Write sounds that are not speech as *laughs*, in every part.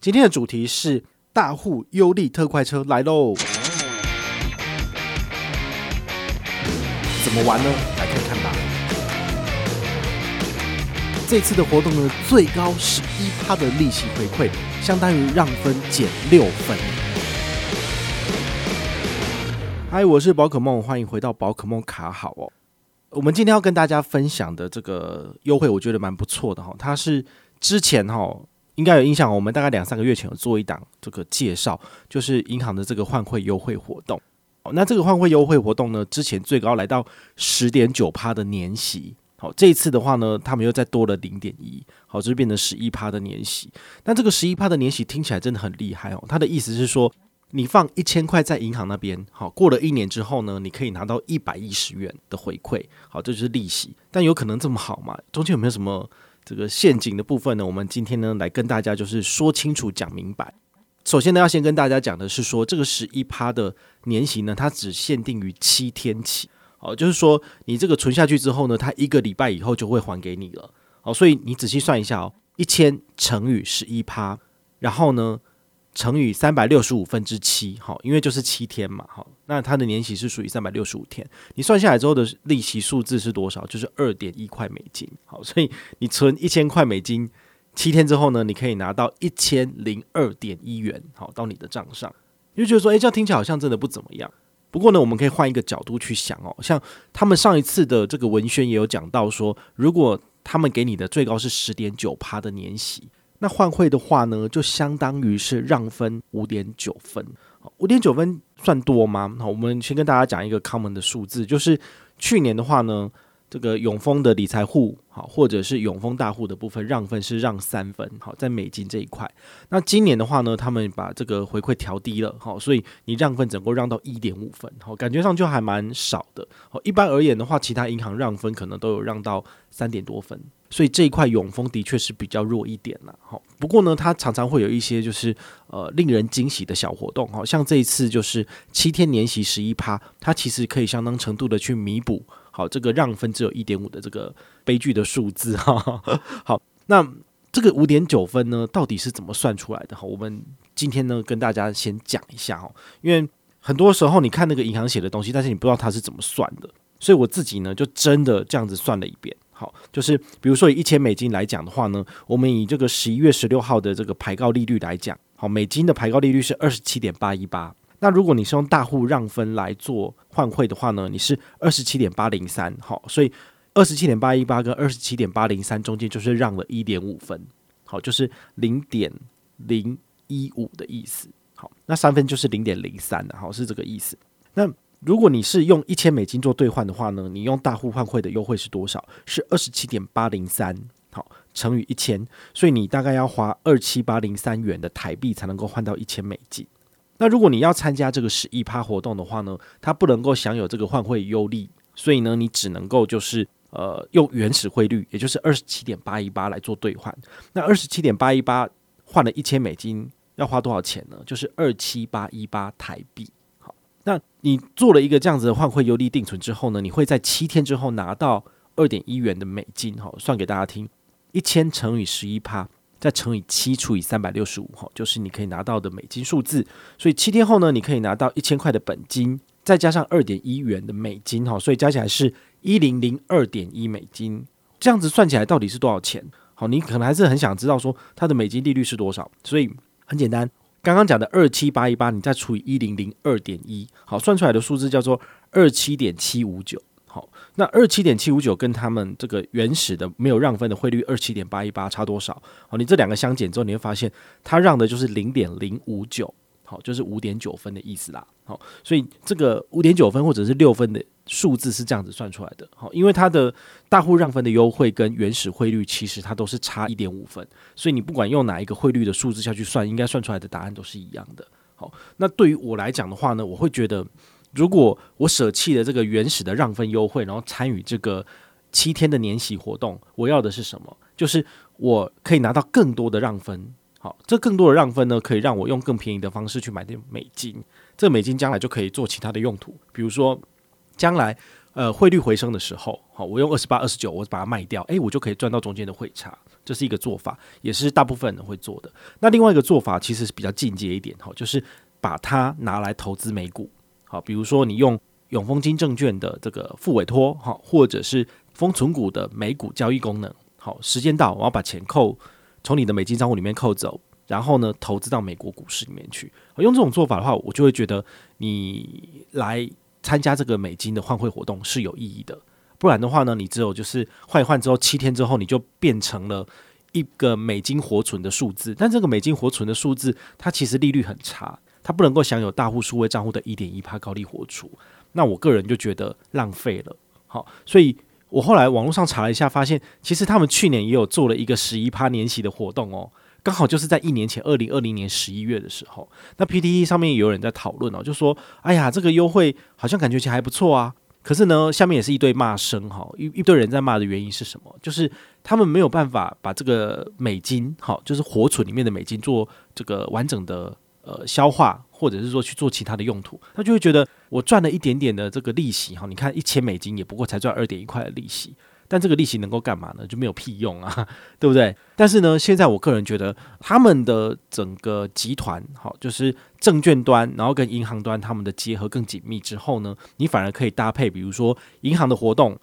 今天的主题是大户优利特快车来喽！怎么玩呢？来看看吧。这次的活动呢，最高十一趴的利息回馈，相当于让分减六分。嗨，我是宝可梦，欢迎回到宝可梦卡好哦。我们今天要跟大家分享的这个优惠，我觉得蛮不错的哈。它是之前哈。应该有印象，我们大概两三个月前有做一档这个介绍，就是银行的这个换汇优惠活动。哦，那这个换汇优惠活动呢，之前最高来到十点九趴的年息。好，这一次的话呢，他们又再多了零点一，好，就变成十一趴的年息。那这个十一趴的年息听起来真的很厉害哦。他的意思是说，你放一千块在银行那边，好，过了一年之后呢，你可以拿到一百一十元的回馈。好，这就是利息。但有可能这么好吗？中间有没有什么？这个陷阱的部分呢，我们今天呢来跟大家就是说清楚、讲明白。首先呢，要先跟大家讲的是说，这个十一趴的年息呢，它只限定于七天起。哦，就是说你这个存下去之后呢，它一个礼拜以后就会还给你了。哦，所以你仔细算一下哦，一千乘以十一趴，然后呢，乘以三百六十五分之七，好，因为就是七天嘛，好，那它的年息是属于三百六十五天，你算下来之后的利息数字是多少？就是二点一块美金，好，所以你存一千块美金，七天之后呢，你可以拿到一千零二点一元，好，到你的账上，你就觉得说，诶，这样听起来好像真的不怎么样。不过呢，我们可以换一个角度去想哦，像他们上一次的这个文宣也有讲到说，如果他们给你的最高是十点九趴的年息。那换汇的话呢，就相当于是让分五点九分，五点九分算多吗？好，我们先跟大家讲一个 common 的数字，就是去年的话呢。这个永丰的理财户，好，或者是永丰大户的部分让分是让三分，好，在美金这一块。那今年的话呢，他们把这个回馈调低了，好，所以你让分整个让到一点五分，好，感觉上就还蛮少的。好，一般而言的话，其他银行让分可能都有让到三点多分，所以这一块永丰的确是比较弱一点了。好，不过呢，它常常会有一些就是呃令人惊喜的小活动，好，像这一次就是七天年息十一趴，它其实可以相当程度的去弥补。好，这个让分只有一点五的这个悲剧的数字哈。*laughs* 好，那这个五点九分呢，到底是怎么算出来的？哈，我们今天呢跟大家先讲一下哈，因为很多时候你看那个银行写的东西，但是你不知道它是怎么算的，所以我自己呢就真的这样子算了一遍。好，就是比如说以一千美金来讲的话呢，我们以这个十一月十六号的这个牌告利率来讲，好，美金的牌告利率是二十七点八一八。那如果你是用大户让分来做换汇的话呢，你是二十七点八零三，好，所以二十七点八一八跟二十七点八零三中间就是让了一点五分，好，就是零点零一五的意思，好，那三分就是零点零三的，好，是这个意思。那如果你是用一千美金做兑换的话呢，你用大户换汇的优惠是多少？是二十七点八零三，好，乘以一千，所以你大概要花二七八零三元的台币才能够换到一千美金。那如果你要参加这个十一趴活动的话呢，它不能够享有这个换汇优利，所以呢，你只能够就是呃用原始汇率，也就是二十七点八一八来做兑换。那二十七点八一八换了一千美金，要花多少钱呢？就是二七八一八台币。那你做了一个这样子的换汇优利定存之后呢，你会在七天之后拿到二点一元的美金。好，算给大家听，一千乘以十一趴。再乘以七除以三百六十五，哈，就是你可以拿到的美金数字。所以七天后呢，你可以拿到一千块的本金，再加上二点一元的美金，哈，所以加起来是一零零二点一美金。这样子算起来到底是多少钱？好，你可能还是很想知道说它的美金利率是多少。所以很简单，刚刚讲的二七八一八，你再除以一零零二点一，好，算出来的数字叫做二七点七五九。好，那二七点七五九跟他们这个原始的没有让分的汇率二七点八一八差多少？好，你这两个相减之后，你会发现它让的就是零点零五九，好，就是五点九分的意思啦。好，所以这个五点九分或者是六分的数字是这样子算出来的。好，因为它的大户让分的优惠跟原始汇率其实它都是差一点五分，所以你不管用哪一个汇率的数字下去算，应该算出来的答案都是一样的。好，那对于我来讲的话呢，我会觉得。如果我舍弃了这个原始的让分优惠，然后参与这个七天的年息活动，我要的是什么？就是我可以拿到更多的让分。好，这更多的让分呢，可以让我用更便宜的方式去买点美金。这美金将来就可以做其他的用途，比如说将来呃汇率回升的时候，好，我用二十八、二十九，我把它卖掉，诶，我就可以赚到中间的汇差。这是一个做法，也是大部分人会做的。那另外一个做法其实是比较进阶一点，哈，就是把它拿来投资美股，好，比如说你用永丰金证券的这个复委托，哈，或者是封存股的美股交易功能，好，时间到，我要把钱扣从你的美金账户里面扣走，然后呢，投资到美国股市里面去。用这种做法的话，我就会觉得你来参加这个美金的换汇活动是有意义的。不然的话呢，你只有就是换一换之后，七天之后你就变成了一个美金活存的数字。但这个美金活存的数字，它其实利率很差，它不能够享有大户数位账户的一点一趴高利活储。那我个人就觉得浪费了。好，所以我后来网络上查了一下，发现其实他们去年也有做了一个十一趴年息的活动哦，刚好就是在一年前二零二零年十一月的时候。那 PTE 上面也有人在讨论哦，就说：“哎呀，这个优惠好像感觉起来还不错啊。”可是呢，下面也是一堆骂声哈，一一堆人在骂的原因是什么？就是他们没有办法把这个美金，好，就是活存里面的美金做这个完整的呃消化，或者是说去做其他的用途，他就会觉得我赚了一点点的这个利息哈，你看一千美金也不过才赚二点一块的利息。但这个利息能够干嘛呢？就没有屁用啊，*laughs* 对不对？但是呢，现在我个人觉得他们的整个集团，好，就是证券端，然后跟银行端他们的结合更紧密之后呢，你反而可以搭配，比如说银行的活动，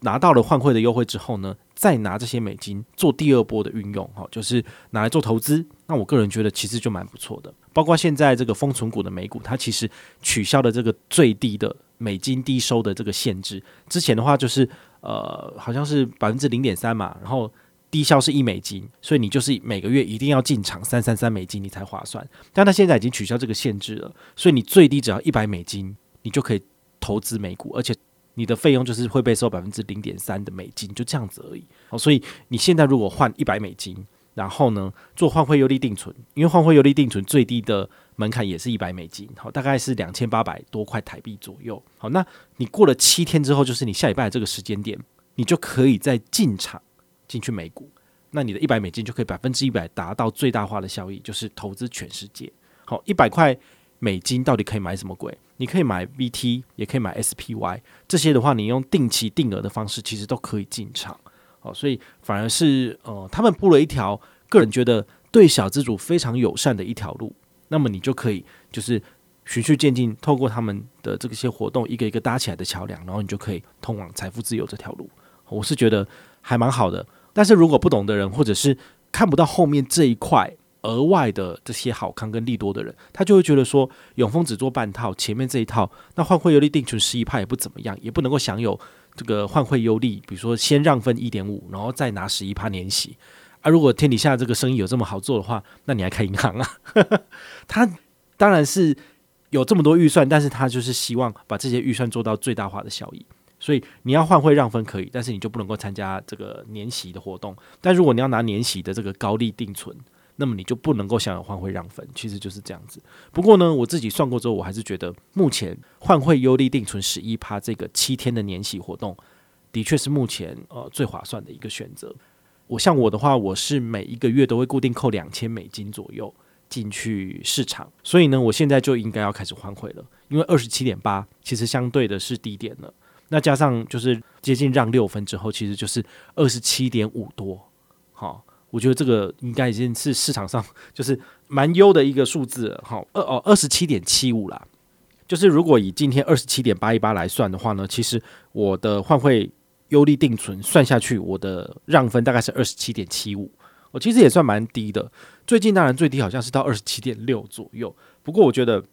拿到了换汇的优惠之后呢，再拿这些美金做第二波的运用，好，就是拿来做投资。那我个人觉得其实就蛮不错的。包括现在这个封存股的美股，它其实取消了这个最低的美金低收的这个限制，之前的话就是。呃，好像是百分之零点三嘛，然后低消是一美金，所以你就是每个月一定要进场三三三美金，你才划算。但他现在已经取消这个限制了，所以你最低只要一百美金，你就可以投资美股，而且你的费用就是会被收百分之零点三的美金，就这样子而已。哦，所以你现在如果换一百美金，然后呢做换汇优利定存，因为换汇优利定存最低的。门槛也是一百美金，好，大概是两千八百多块台币左右。好，那你过了七天之后，就是你下礼拜的这个时间点，你就可以再进场进去美股。那你的一百美金就可以百分之一百达到最大化的效益，就是投资全世界。好，一百块美金到底可以买什么鬼？你可以买 VT，也可以买 SPY，这些的话，你用定期定额的方式，其实都可以进场。哦，所以反而是呃，他们铺了一条个人觉得对小资主非常友善的一条路。那么你就可以就是循序渐进，透过他们的这些活动，一个一个搭起来的桥梁，然后你就可以通往财富自由这条路。我是觉得还蛮好的。但是如果不懂的人，或者是看不到后面这一块额外的这些好康跟利多的人，他就会觉得说，永丰只做半套，前面这一套，那换汇有利定存十一派也不怎么样，也不能够享有这个换汇优利，比如说先让分一点五，然后再拿十一趴年息。啊，如果天底下这个生意有这么好做的话，那你还开银行啊？*laughs* 他当然是有这么多预算，但是他就是希望把这些预算做到最大化的效益。所以你要换汇让分可以，但是你就不能够参加这个年息的活动。但如果你要拿年息的这个高利定存，那么你就不能够享有换汇让分。其实就是这样子。不过呢，我自己算过之后，我还是觉得目前换汇优利定存十一趴这个七天的年息活动，的确是目前呃最划算的一个选择。我像我的话，我是每一个月都会固定扣两千美金左右进去市场，所以呢，我现在就应该要开始换汇了，因为二十七点八其实相对的是低点了，那加上就是接近让六分之后，其实就是二十七点五多，好，我觉得这个应该已经是市场上 *laughs* 就是蛮优的一个数字了，好，二哦二十七点七五啦，就是如果以今天二十七点八一八来算的话呢，其实我的换汇。优利定存算下去，我的让分大概是二十七点七五，我其实也算蛮低的。最近当然最低好像是到二十七点六左右，不过我觉得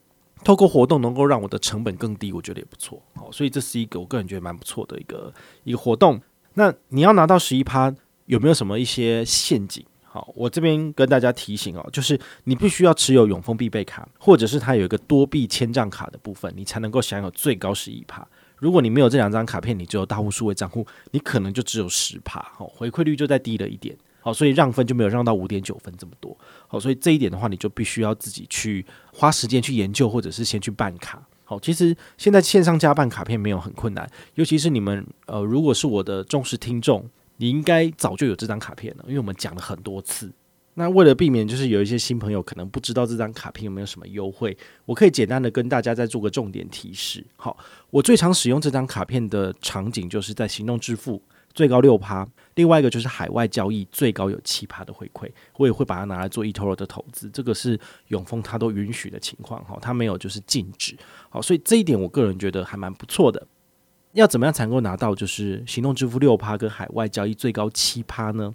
透过活动能够让我的成本更低，我觉得也不错。好，所以这是一个我个人觉得蛮不错的一个一个活动。那你要拿到十一趴，有没有什么一些陷阱？好，我这边跟大家提醒哦，就是你必须要持有永丰必备卡，或者是它有一个多币千账卡的部分，你才能够享有最高十一趴。如果你没有这两张卡片，你只有大户数位账户，你可能就只有十趴，好，回馈率就再低了一点，好，所以让分就没有让到五点九分这么多，好，所以这一点的话，你就必须要自己去花时间去研究，或者是先去办卡，好，其实现在线上加办卡片没有很困难，尤其是你们呃，如果是我的忠实听众，你应该早就有这张卡片了，因为我们讲了很多次，那为了避免就是有一些新朋友可能不知道这张卡片有没有什么优惠，我可以简单的跟大家再做个重点提示。好，我最常使用这张卡片的场景就是在行动支付，最高六趴；另外一个就是海外交易，最高有七趴的回馈。我也会把它拿来做 eToro 的投资，这个是永丰它都允许的情况。哈，它没有就是禁止。好，所以这一点我个人觉得还蛮不错的。要怎么样才能够拿到就是行动支付六趴跟海外交易最高七趴呢？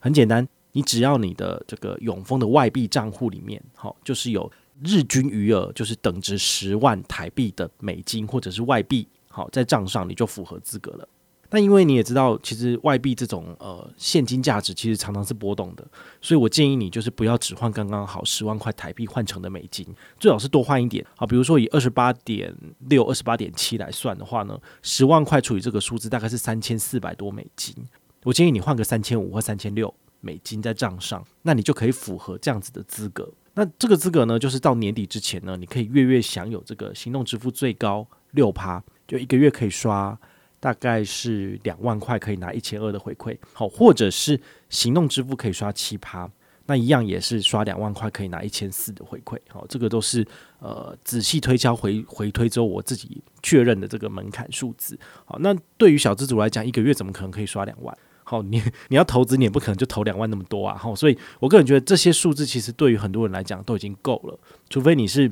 很简单。你只要你的这个永丰的外币账户里面，好，就是有日均余额，就是等值十万台币的美金或者是外币，好，在账上你就符合资格了。但因为你也知道，其实外币这种呃现金价值其实常常是波动的，所以我建议你就是不要只换刚刚好十万块台币换成的美金，最好是多换一点。好，比如说以二十八点六、二十八点七来算的话呢，十万块除以这个数字大概是三千四百多美金。我建议你换个三千五或三千六。美金在账上，那你就可以符合这样子的资格。那这个资格呢，就是到年底之前呢，你可以月月享有这个行动支付最高六趴，就一个月可以刷大概是两万块，可以拿一千二的回馈。好，或者是行动支付可以刷七趴，那一样也是刷两万块，可以拿一千四的回馈。好，这个都是呃仔细推敲回回推之后，我自己确认的这个门槛数字。好，那对于小资族来讲，一个月怎么可能可以刷两万？好，你 *laughs* 你要投资，你也不可能就投两万那么多啊！好，所以我个人觉得这些数字其实对于很多人来讲都已经够了，除非你是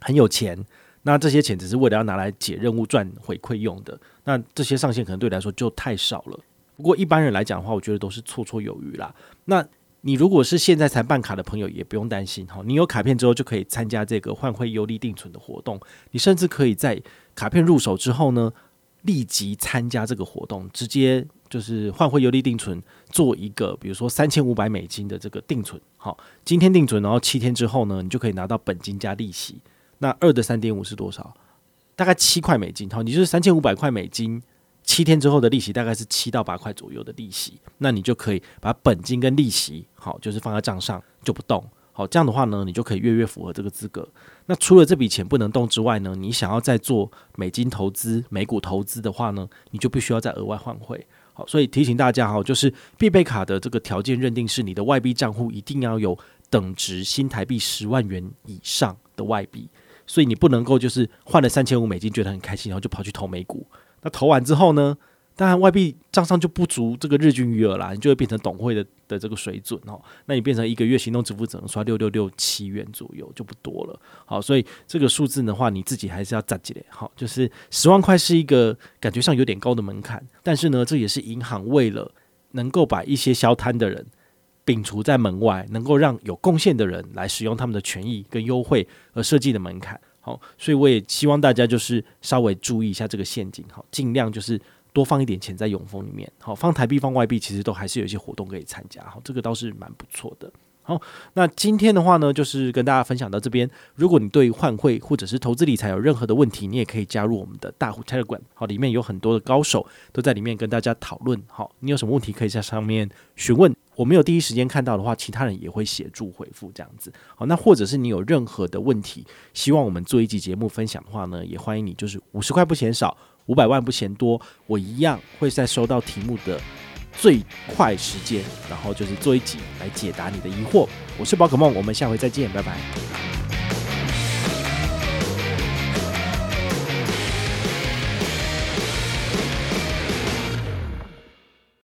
很有钱，那这些钱只是为了要拿来解任务赚回馈用的，那这些上限可能对你来说就太少了。不过一般人来讲的话，我觉得都是绰绰有余啦。那你如果是现在才办卡的朋友，也不用担心哈，你有卡片之后就可以参加这个换汇优利定存的活动，你甚至可以在卡片入手之后呢，立即参加这个活动，直接。就是换汇优利定存，做一个比如说三千五百美金的这个定存，好，今天定存，然后七天之后呢，你就可以拿到本金加利息。那二的三点五是多少？大概七块美金。好，你就是三千五百块美金，七天之后的利息大概是七到八块左右的利息。那你就可以把本金跟利息，好，就是放在账上就不动。好，这样的话呢，你就可以月月符合这个资格。那除了这笔钱不能动之外呢，你想要再做美金投资、美股投资的话呢，你就必须要再额外换汇。好所以提醒大家哈，就是必备卡的这个条件认定是你的外币账户一定要有等值新台币十万元以上的外币，所以你不能够就是换了三千五美金觉得很开心，然后就跑去投美股。那投完之后呢？当然，外币账上就不足这个日均余额啦，你就会变成董会的的这个水准哦。那你变成一个月行动支付只能刷六六六七元左右，就不多了。好，所以这个数字的话，你自己还是要攒起来。好，就是十万块是一个感觉上有点高的门槛，但是呢，这也是银行为了能够把一些消贪的人摒除在门外，能够让有贡献的人来使用他们的权益跟优惠而设计的门槛。好，所以我也希望大家就是稍微注意一下这个陷阱，好，尽量就是。多放一点钱在永丰里面，好，放台币放外币，其实都还是有一些活动可以参加，好，这个倒是蛮不错的。好，那今天的话呢，就是跟大家分享到这边。如果你对换汇或者是投资理财有任何的问题，你也可以加入我们的大户 Telegram，好，里面有很多的高手都在里面跟大家讨论。好，你有什么问题可以在上面询问，我没有第一时间看到的话，其他人也会协助回复这样子。好，那或者是你有任何的问题，希望我们做一集节目分享的话呢，也欢迎你，就是五十块不嫌少。五百万不嫌多，我一样会在收到题目的最快时间，然后就是做一集来解答你的疑惑。我是宝可梦，我们下回再见，拜拜。